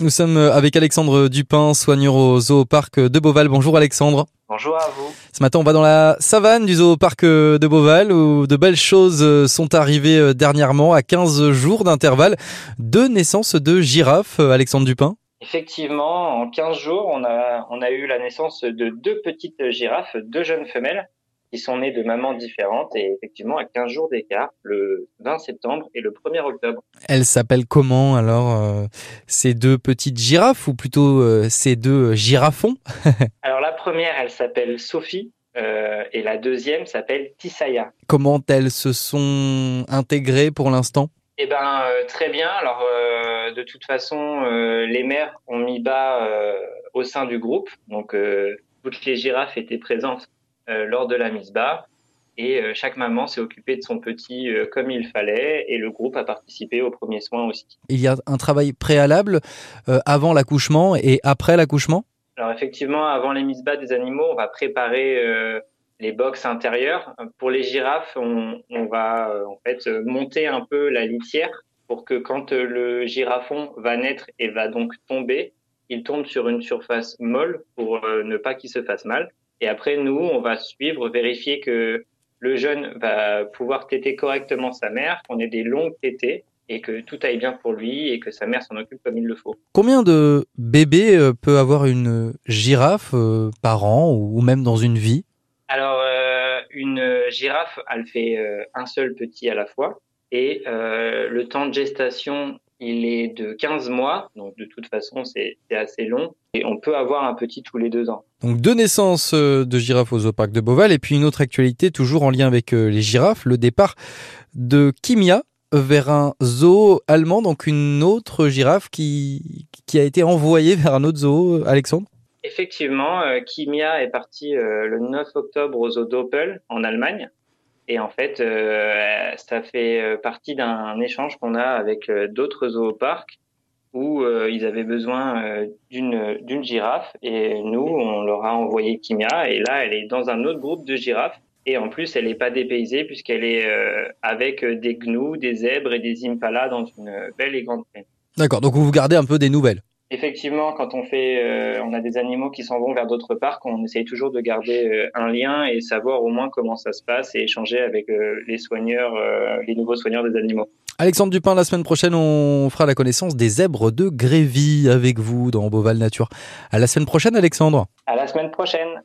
Nous sommes avec Alexandre Dupin, soigneur au zooparc de Beauval. Bonjour Alexandre. Bonjour à vous. Ce matin, on va dans la savane du zooparc de Beauval où de belles choses sont arrivées dernièrement à 15 jours d'intervalle. Deux naissances de girafes, Alexandre Dupin. Effectivement, en 15 jours, on a, on a eu la naissance de deux petites girafes, deux jeunes femelles qui sont nées de mamans différentes et effectivement à 15 jours d'écart, le 20 septembre et le 1er octobre. Elles s'appellent comment alors euh, ces deux petites girafes ou plutôt euh, ces deux girafons? Alors la première, elle s'appelle Sophie euh, et la deuxième s'appelle Tisaya. Comment elles se sont intégrées pour l'instant? Eh ben très bien. Alors de toute façon, les mères ont mis bas au sein du groupe, donc toutes les girafes étaient présentes euh, lors de la mise bas. Et euh, chaque maman s'est occupée de son petit euh, comme il fallait et le groupe a participé aux premiers soins aussi. Il y a un travail préalable avant l'accouchement et après l'accouchement? Alors effectivement, avant les mises bas des animaux, on va préparer les box intérieures. Pour les girafes, on, on va en fait monter un peu la litière pour que quand le girafon va naître et va donc tomber, il tombe sur une surface molle pour ne pas qu'il se fasse mal. Et après, nous, on va suivre, vérifier que le jeune va pouvoir téter correctement sa mère, qu'on ait des longues tétées et que tout aille bien pour lui et que sa mère s'en occupe comme il le faut. Combien de bébés euh, peut avoir une girafe euh, par an ou même dans une vie? Alors, euh, une girafe, elle fait un seul petit à la fois et le temps de gestation il est de 15 mois, donc de toute façon c'est assez long, et on peut avoir un petit tous les deux ans. Donc deux naissances euh, de girafes au zooparc de Beauval, et puis une autre actualité toujours en lien avec euh, les girafes, le départ de Kimia vers un zoo allemand, donc une autre girafe qui, qui a été envoyée vers un autre zoo, Alexandre? Effectivement, euh, Kimia est partie le 9 octobre au zoo d'Opel en Allemagne. Et en fait, euh, ça fait euh, partie d'un échange qu'on a avec euh, d'autres zooparcs où ils avaient besoin d'une d'une girafe et nous on leur a envoyé Kimia et là elle est dans un autre groupe de girafes et en plus elle n'est pas dépaysée puisqu'elle est avec des gnous, des zèbres et des impalas dans une belle et grande plaine. D'accord, donc vous gardez un peu des nouvelles. Effectivement, quand on fait, euh, on a des animaux qui s'en vont vers d'autres parcs, on essaye toujours de garder euh, un lien et savoir au moins comment ça se passe et échanger avec euh, les soigneurs, les nouveaux soigneurs des animaux. Alexandre Dupin, la semaine prochaine, on fera la connaissance des zèbres de Grévy avec vous dans Beauval Nature. À la semaine prochaine, Alexandre. À la semaine prochaine.